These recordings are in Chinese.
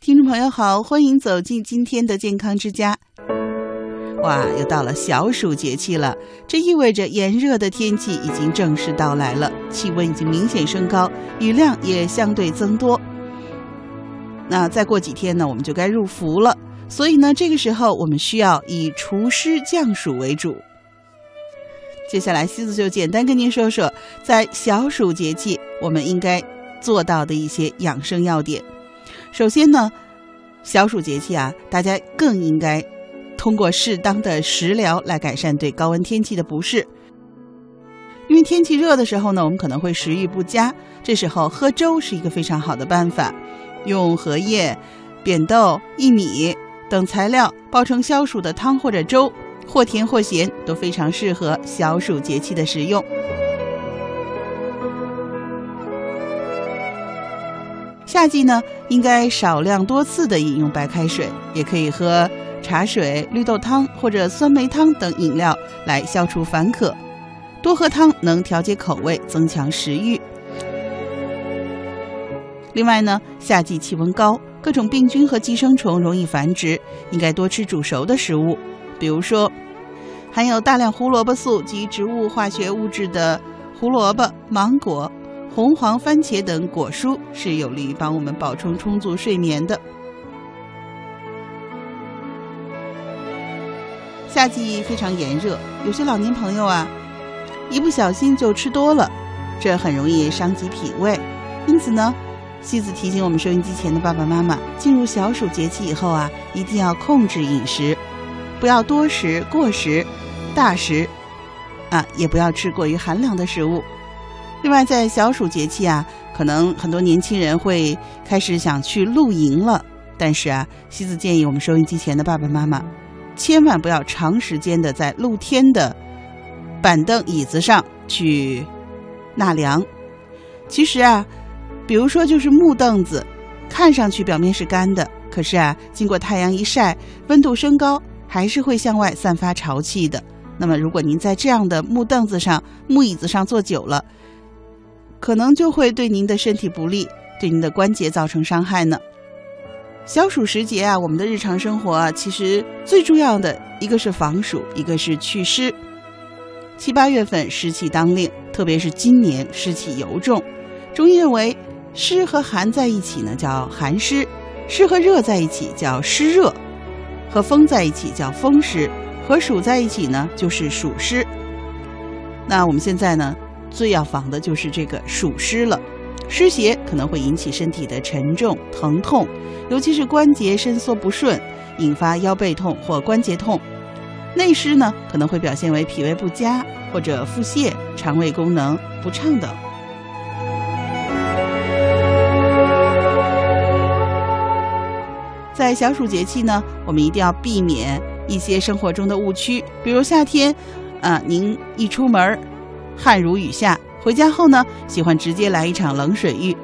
听众朋友好，欢迎走进今天的健康之家。哇，又到了小暑节气了，这意味着炎热的天气已经正式到来了，气温已经明显升高，雨量也相对增多。那再过几天呢，我们就该入伏了，所以呢，这个时候我们需要以除湿降暑为主。接下来，西子就简单跟您说说，在小暑节气我们应该做到的一些养生要点。首先呢，小暑节气啊，大家更应该通过适当的食疗来改善对高温天气的不适。因为天气热的时候呢，我们可能会食欲不佳，这时候喝粥是一个非常好的办法。用荷叶、扁豆、薏米等材料煲成消暑的汤或者粥，或甜或咸，都非常适合小暑节气的食用。夏季呢，应该少量多次的饮用白开水，也可以喝茶水、绿豆汤或者酸梅汤等饮料来消除烦渴。多喝汤能调节口味，增强食欲。另外呢，夏季气温高，各种病菌和寄生虫容易繁殖，应该多吃煮熟的食物，比如说含有大量胡萝卜素及植物化学物质的胡萝卜、芒果。红黄番茄等果蔬是有利于帮我们保充充足睡眠的。夏季非常炎热，有些老年朋友啊，一不小心就吃多了，这很容易伤及脾胃。因此呢，西子提醒我们收音机前的爸爸妈妈，进入小暑节气以后啊，一定要控制饮食，不要多食、过食、大食，啊，也不要吃过于寒凉的食物。另外，在小暑节气啊，可能很多年轻人会开始想去露营了。但是啊，西子建议我们收音机前的爸爸妈妈，千万不要长时间的在露天的板凳、椅子上去纳凉。其实啊，比如说就是木凳子，看上去表面是干的，可是啊，经过太阳一晒，温度升高，还是会向外散发潮气的。那么，如果您在这样的木凳子上、木椅子上坐久了，可能就会对您的身体不利，对您的关节造成伤害呢。小暑时节啊，我们的日常生活啊，其实最重要的一个是防暑，一个是祛湿。七八月份湿气当令，特别是今年湿气尤重。中医认为，湿和寒在一起呢叫寒湿，湿和热在一起叫湿热，和风在一起叫风湿，和暑在一起呢就是暑湿。那我们现在呢？最要防的就是这个暑湿了，湿邪可能会引起身体的沉重、疼痛，尤其是关节伸缩不顺，引发腰背痛或关节痛。内湿呢，可能会表现为脾胃不佳或者腹泻、肠胃功能不畅等。在小暑节气呢，我们一定要避免一些生活中的误区，比如夏天，啊，您一出门汗如雨下，回家后呢，喜欢直接来一场冷水浴。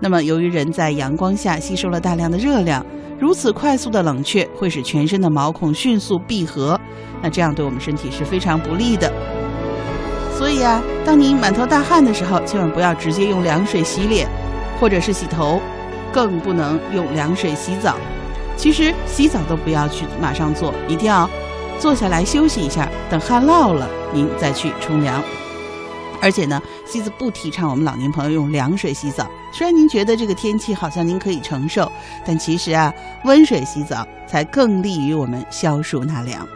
那么，由于人在阳光下吸收了大量的热量，如此快速的冷却会使全身的毛孔迅速闭合，那这样对我们身体是非常不利的。所以啊，当您满头大汗的时候，千万不要直接用凉水洗脸，或者是洗头，更不能用凉水洗澡。其实洗澡都不要去马上做，一定要坐下来休息一下，等汗落了，您再去冲凉。而且呢，西子不提倡我们老年朋友用凉水洗澡。虽然您觉得这个天气好像您可以承受，但其实啊，温水洗澡才更利于我们消暑纳凉。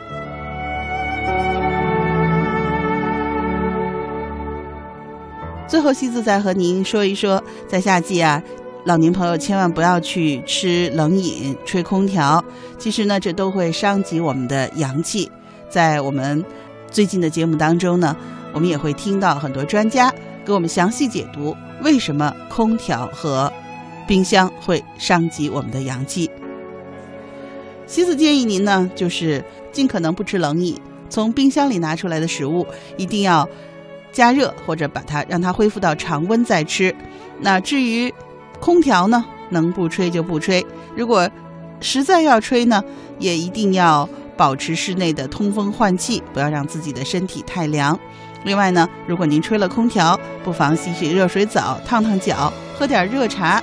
最后，西子再和您说一说，在夏季啊，老年朋友千万不要去吃冷饮、吹空调。其实呢，这都会伤及我们的阳气。在我们最近的节目当中呢。我们也会听到很多专家给我们详细解读为什么空调和冰箱会伤及我们的阳气。西子建议您呢，就是尽可能不吃冷饮，从冰箱里拿出来的食物一定要加热或者把它让它恢复到常温再吃。那至于空调呢，能不吹就不吹。如果实在要吹呢，也一定要保持室内的通风换气，不要让自己的身体太凉。另外呢，如果您吹了空调，不妨洗洗热水澡，烫烫脚，喝点热茶。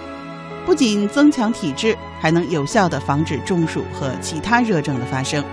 不仅增强体质，还能有效的防止中暑和其他热症的发生。